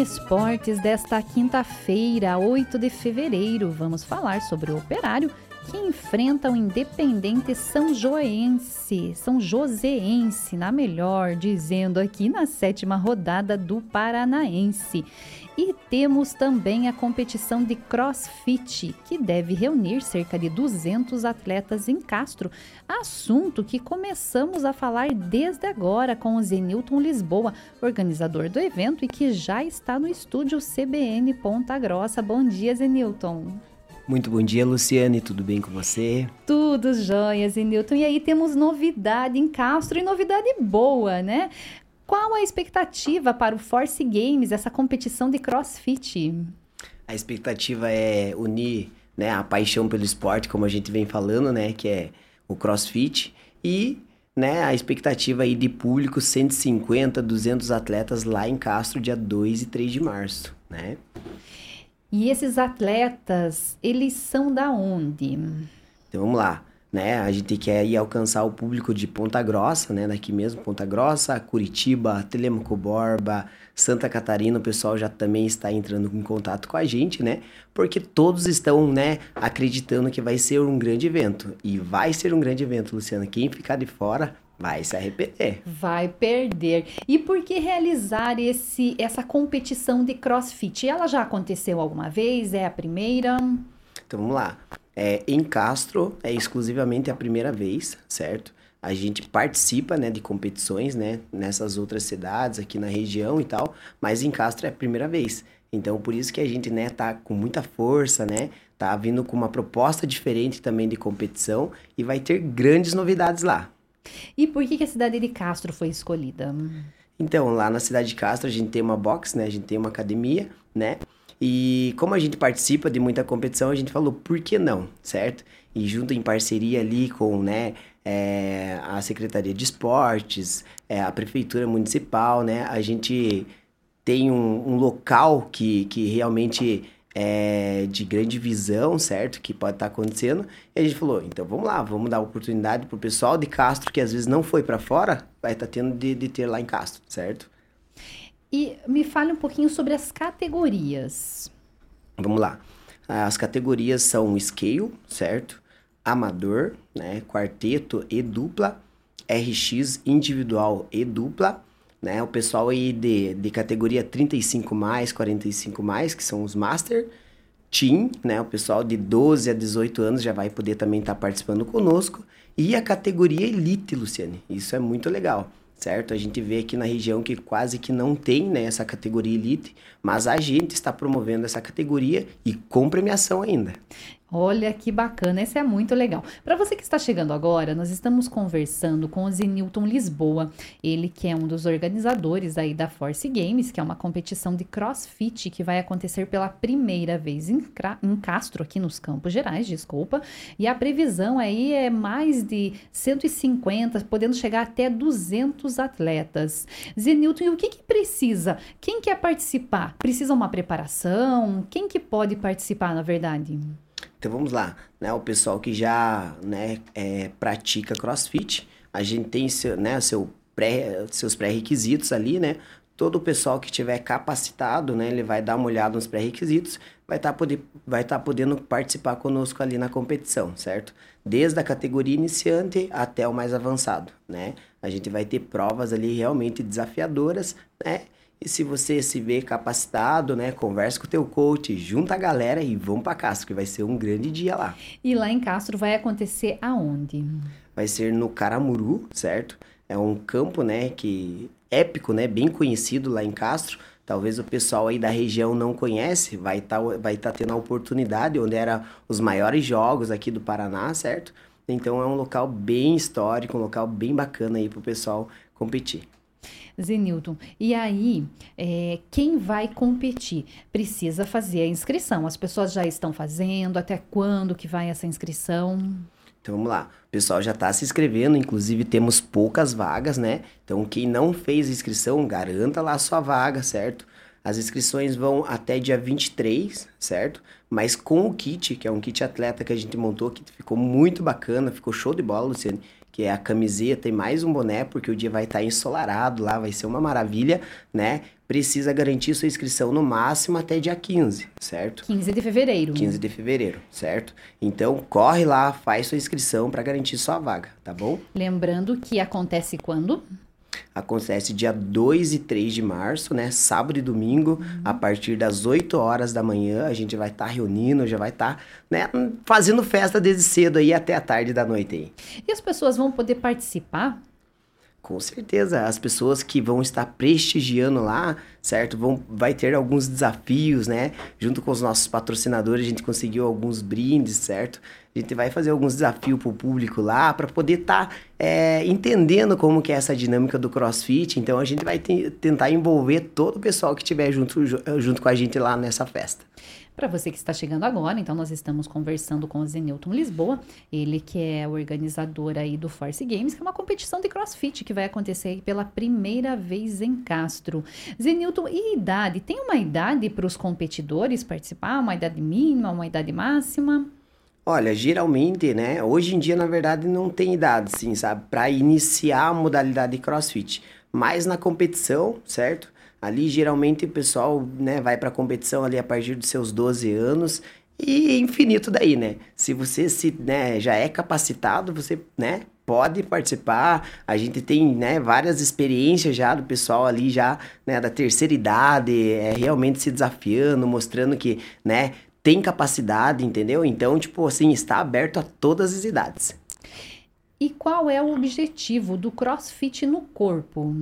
Esportes desta quinta-feira, 8 de fevereiro. Vamos falar sobre o operário que enfrenta o Independente São Joense, São Joséense, na melhor, dizendo aqui na sétima rodada do Paranaense. E temos também a competição de CrossFit, que deve reunir cerca de 200 atletas em Castro, assunto que começamos a falar desde agora com o Zenilton Lisboa, organizador do evento e que já está no estúdio CBN Ponta Grossa. Bom dia, Zenilton. Muito bom dia, Luciane. Tudo bem com você? Tudo jóia, Zenilton. E aí temos novidade em Castro e novidade boa, né? Qual a expectativa para o Force Games, essa competição de CrossFit? A expectativa é unir né, a paixão pelo esporte, como a gente vem falando, né, que é o CrossFit, e né, a expectativa aí de público 150, 200 atletas lá em Castro, dia 2 e 3 de março, né? E esses atletas, eles são da onde? Então vamos lá né? A gente quer ir alcançar o público de Ponta Grossa, né? Daqui mesmo, Ponta Grossa, Curitiba, Telemaco Borba, Santa Catarina, o pessoal já também está entrando em contato com a gente, né? Porque todos estão, né, acreditando que vai ser um grande evento. E vai ser um grande evento, Luciana. Quem ficar de fora vai se arrepender. Vai perder. E por que realizar esse essa competição de CrossFit? Ela já aconteceu alguma vez? É a primeira? Então vamos lá. É, em Castro é exclusivamente a primeira vez, certo? A gente participa, né, de competições, né, nessas outras cidades aqui na região e tal, mas em Castro é a primeira vez. Então, por isso que a gente, né, tá com muita força, né, tá vindo com uma proposta diferente também de competição e vai ter grandes novidades lá. E por que, que a cidade de Castro foi escolhida? Então, lá na cidade de Castro a gente tem uma box, né, a gente tem uma academia, né, e como a gente participa de muita competição, a gente falou, por que não, certo? E junto em parceria ali com, né, é, a Secretaria de Esportes, é, a Prefeitura Municipal, né, a gente tem um, um local que, que realmente é de grande visão, certo? Que pode estar tá acontecendo. E a gente falou, então vamos lá, vamos dar oportunidade pro pessoal de Castro, que às vezes não foi para fora, vai estar tá tendo de, de ter lá em Castro, certo? E me fale um pouquinho sobre as categorias. Vamos lá. As categorias são scale, certo? Amador, né? Quarteto e dupla. RX individual e dupla, né? O pessoal aí de, de categoria 35 mais, 45 mais, que são os master. Team, né? O pessoal de 12 a 18 anos já vai poder também estar tá participando conosco. E a categoria Elite, Luciane. Isso é muito legal certo? A gente vê aqui na região que quase que não tem né, essa categoria elite, mas a gente está promovendo essa categoria e com premiação ainda. Olha que bacana, esse é muito legal. Para você que está chegando agora, nós estamos conversando com o Zenilton Lisboa, ele que é um dos organizadores aí da Force Games, que é uma competição de CrossFit que vai acontecer pela primeira vez em, em Castro, aqui nos Campos Gerais, desculpa. E a previsão aí é mais de 150, podendo chegar até 200 atletas. Zenilton, e o que, que precisa? Quem quer participar? Precisa uma preparação? Quem que pode participar, na verdade? Então vamos lá, né? O pessoal que já né, é, pratica CrossFit, a gente tem seu, né, seu pré, seus pré-requisitos ali, né? Todo o pessoal que tiver capacitado, né, ele vai dar uma olhada nos pré-requisitos, vai estar tá vai tá podendo participar conosco ali na competição, certo? Desde a categoria iniciante até o mais avançado, né? A gente vai ter provas ali realmente desafiadoras, né? E se você se vê capacitado, né, conversa com o teu coach, junta a galera e vamos para Castro, que vai ser um grande dia lá. E lá em Castro vai acontecer aonde? Vai ser no Caramuru, certo? É um campo, né, que épico, né, bem conhecido lá em Castro. Talvez o pessoal aí da região não conhece, vai estar tá, vai tá tendo a oportunidade onde era os maiores jogos aqui do Paraná, certo? Então é um local bem histórico, um local bem bacana aí pro pessoal competir. Zenilton, e aí, é, quem vai competir precisa fazer a inscrição. As pessoas já estão fazendo, até quando que vai essa inscrição? Então vamos lá, o pessoal já está se inscrevendo, inclusive temos poucas vagas, né? Então quem não fez inscrição, garanta lá a sua vaga, certo? As inscrições vão até dia 23, certo? Mas com o kit, que é um kit atleta que a gente montou, que ficou muito bacana, ficou show de bola, Luciane que é a camiseta e mais um boné, porque o dia vai estar ensolarado lá, vai ser uma maravilha, né? Precisa garantir sua inscrição no máximo até dia 15, certo? 15 de fevereiro. 15 de fevereiro, certo? Então corre lá, faz sua inscrição para garantir sua vaga, tá bom? Lembrando que acontece quando? Acontece dia 2 e 3 de março, né? Sábado e domingo, uhum. a partir das 8 horas da manhã. A gente vai estar tá reunindo, já vai estar tá, né, fazendo festa desde cedo aí até a tarde da noite aí. E as pessoas vão poder participar com certeza, as pessoas que vão estar prestigiando lá, certo? Vão, vai ter alguns desafios, né? Junto com os nossos patrocinadores, a gente conseguiu alguns brindes, certo? A gente vai fazer alguns desafios para o público lá, para poder estar tá, é, entendendo como que é essa dinâmica do CrossFit. Então, a gente vai tentar envolver todo o pessoal que estiver junto, junto com a gente lá nessa festa. Para você que está chegando agora, então nós estamos conversando com o Zenilton Lisboa, ele que é o organizador aí do Force Games, que é uma competição de CrossFit que vai acontecer pela primeira vez em Castro. Zenilton, e idade? Tem uma idade para os competidores participar? Uma idade mínima, uma idade máxima? Olha, geralmente, né? Hoje em dia, na verdade, não tem idade, sim, sabe? Para iniciar a modalidade de CrossFit. Mas na competição, certo? Ali geralmente o pessoal, né, vai para competição ali a partir dos seus 12 anos e infinito daí, né? Se você se, né, já é capacitado, você, né, pode participar. A gente tem, né, várias experiências já do pessoal ali já, né, da terceira idade, é realmente se desafiando, mostrando que, né, tem capacidade, entendeu? Então, tipo assim, está aberto a todas as idades. E qual é o objetivo do CrossFit no corpo?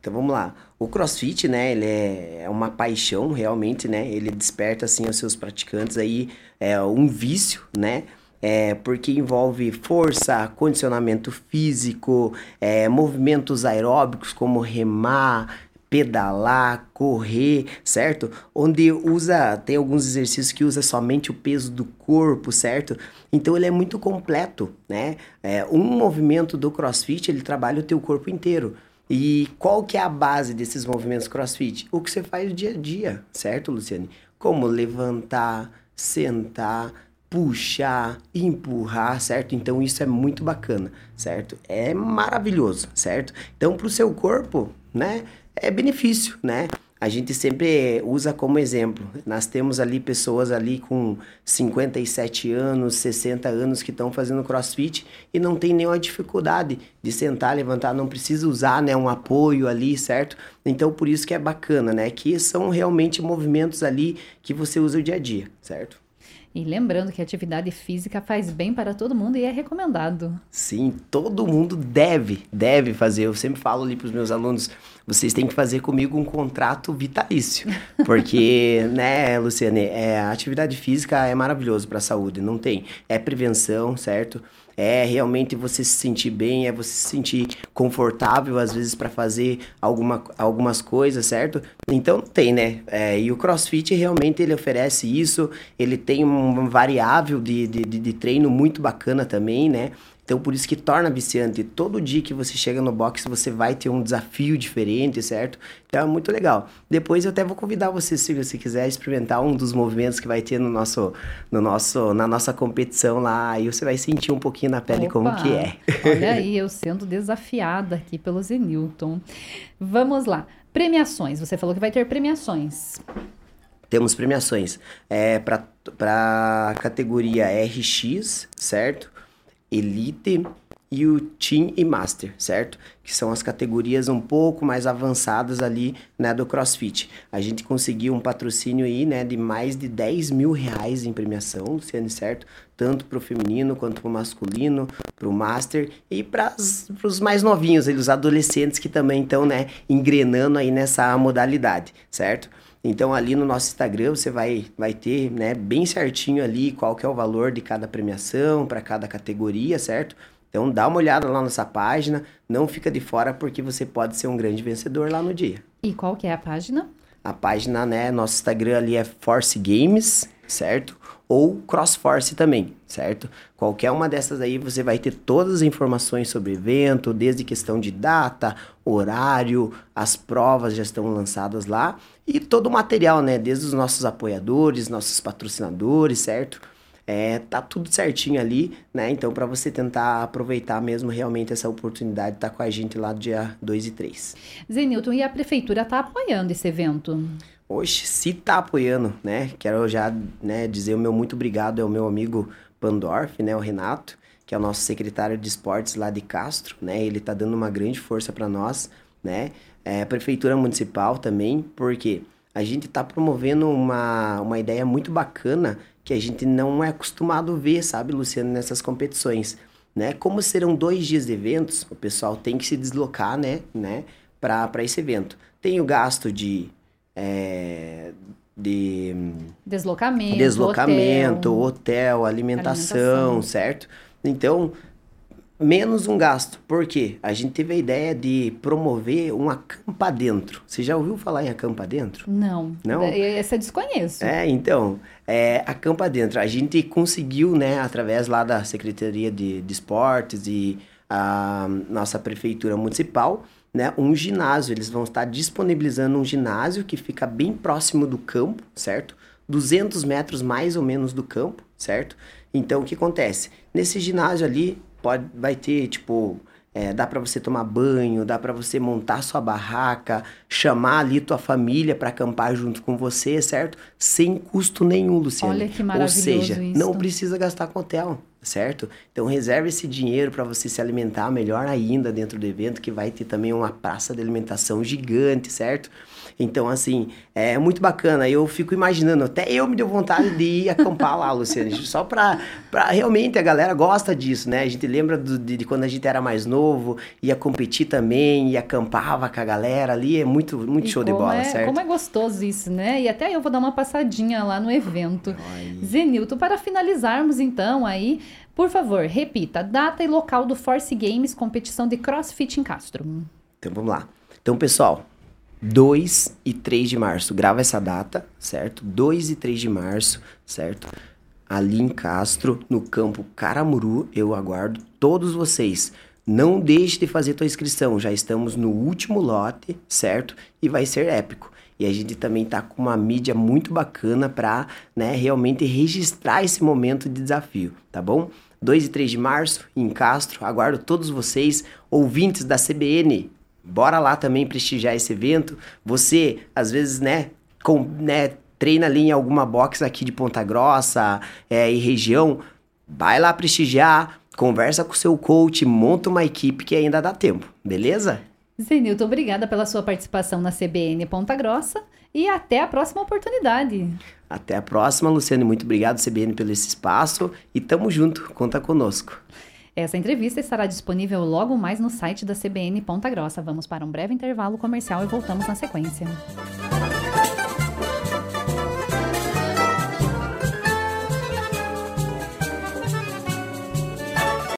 Então vamos lá. O CrossFit, né, ele é, é uma paixão realmente, né? Ele desperta assim os seus praticantes aí é um vício, né? É, porque envolve força, condicionamento físico, é, movimentos aeróbicos como remar, pedalar, correr, certo? Onde usa, tem alguns exercícios que usa somente o peso do corpo, certo? Então ele é muito completo, né? É, um movimento do CrossFit ele trabalha o teu corpo inteiro. E qual que é a base desses movimentos crossfit? O que você faz dia a dia, certo, Luciane? Como levantar, sentar, puxar, empurrar, certo? Então isso é muito bacana, certo? É maravilhoso, certo? Então para o seu corpo, né, é benefício, né? A gente sempre usa como exemplo. Nós temos ali pessoas ali com 57 anos, 60 anos que estão fazendo crossfit e não tem nenhuma dificuldade de sentar, levantar, não precisa usar né, um apoio ali, certo? Então por isso que é bacana, né? Que são realmente movimentos ali que você usa o dia a dia, certo? E lembrando que a atividade física faz bem para todo mundo e é recomendado. Sim, todo mundo deve, deve fazer. Eu sempre falo ali para os meus alunos, vocês têm que fazer comigo um contrato vitalício. Porque, né, Luciane, é, a atividade física é maravilhoso para a saúde, não tem. É prevenção, certo? É realmente você se sentir bem, é você se sentir confortável às vezes para fazer alguma, algumas coisas, certo? Então tem, né? É, e o CrossFit realmente ele oferece isso, ele tem uma variável de, de, de treino muito bacana também, né? Então, por isso que torna viciante. Todo dia que você chega no box, você vai ter um desafio diferente, certo? Então, é muito legal. Depois, eu até vou convidar você, se você quiser experimentar um dos movimentos que vai ter no nosso, no nosso, na nossa competição lá. Aí você vai sentir um pouquinho na pele Opa, como que é. Olha aí, eu sendo desafiada aqui pelo Zenilton. Vamos lá. Premiações. Você falou que vai ter premiações. Temos premiações. É, para a categoria RX, certo? Elite e o Team e Master, certo? Que são as categorias um pouco mais avançadas ali, né, do CrossFit. A gente conseguiu um patrocínio aí, né, de mais de 10 mil reais em premiação, Luciane, certo? Tanto para o feminino quanto para o masculino, para o Master e para os mais novinhos, os adolescentes que também estão, né, engrenando aí nessa modalidade, certo? Então ali no nosso Instagram você vai, vai ter né, bem certinho ali qual que é o valor de cada premiação para cada categoria, certo? Então dá uma olhada lá nessa página, não fica de fora porque você pode ser um grande vencedor lá no dia. E qual que é a página? A página, né, nosso Instagram ali é Force Games, certo? Ou CrossForce também, certo? Qualquer uma dessas aí você vai ter todas as informações sobre o evento, desde questão de data, horário, as provas já estão lançadas lá e todo o material, né? Desde os nossos apoiadores, nossos patrocinadores, certo? É, tá tudo certinho ali, né? Então, para você tentar aproveitar mesmo realmente essa oportunidade de estar tá com a gente lá do dia 2 e 3. Zenilton, e a prefeitura tá apoiando esse evento? Oxe, se tá apoiando, né? Quero já né, dizer o meu muito obrigado ao meu amigo Pandorf, né? O Renato, que é o nosso secretário de esportes lá de Castro, né? Ele tá dando uma grande força para nós, né? É, a prefeitura municipal também, porque a gente está promovendo uma, uma ideia muito bacana que a gente não é acostumado a ver, sabe, Luciano, nessas competições. Né? Como serão dois dias de eventos, o pessoal tem que se deslocar, né, né, para esse evento. Tem o gasto de é, de deslocamento, deslocamento, hotel, hotel alimentação, alimentação, certo? Então, menos um gasto. Por quê? A gente teve a ideia de promover um acampa dentro. Você já ouviu falar em acampa dentro? Não. Não? Essa eu desconheço. É, então, é, acampa dentro. A gente conseguiu, né, através lá da Secretaria de, de Esportes e a nossa prefeitura municipal, né, um ginásio. Eles vão estar disponibilizando um ginásio que fica bem próximo do campo, certo? 200 metros mais ou menos do campo, certo? Então, o que acontece? Nesse ginásio ali, pode, vai ter, tipo, é, dá para você tomar banho, dá para você montar sua barraca, chamar ali tua família para acampar junto com você, certo? Sem custo nenhum, Luciano. Olha que maravilhoso Ou seja, isso. não precisa gastar com hotel, certo? Então reserve esse dinheiro para você se alimentar melhor ainda dentro do evento, que vai ter também uma praça de alimentação gigante, certo? Então, assim, é muito bacana. Eu fico imaginando, até eu me deu vontade de ir acampar lá, Luciano, só pra, pra realmente a galera gosta disso, né? A gente lembra do, de, de, quando a gente era mais novo, ia competir também, ia acampava com a galera ali, é muito, muito show de bola, é, certo? Como é gostoso isso, né? E até eu vou dar uma passadinha lá no evento. Ai. Zenilton, para finalizarmos então aí, por favor, repita, data e local do Force Games, competição de CrossFit em Castro. Então vamos lá. Então, pessoal, 2 e 3 de março. Grava essa data, certo? 2 e 3 de março, certo? Ali em Castro, no campo Caramuru, eu aguardo todos vocês. Não deixe de fazer tua inscrição, já estamos no último lote, certo? E vai ser épico. E a gente também tá com uma mídia muito bacana para, né, realmente registrar esse momento de desafio, tá bom? 2 e 3 de março, em Castro, aguardo todos vocês, ouvintes da CBN, Bora lá também prestigiar esse evento. Você, às vezes, né, com, né treina ali em alguma box aqui de Ponta Grossa é, e região, vai lá prestigiar, conversa com o seu coach, monta uma equipe que ainda dá tempo, beleza? Zenilton, obrigada pela sua participação na CBN Ponta Grossa e até a próxima oportunidade. Até a próxima, Luciane. Muito obrigado, CBN, pelo esse espaço e tamo junto, conta conosco. Essa entrevista estará disponível logo mais no site da CBN Ponta Grossa. Vamos para um breve intervalo comercial e voltamos na sequência.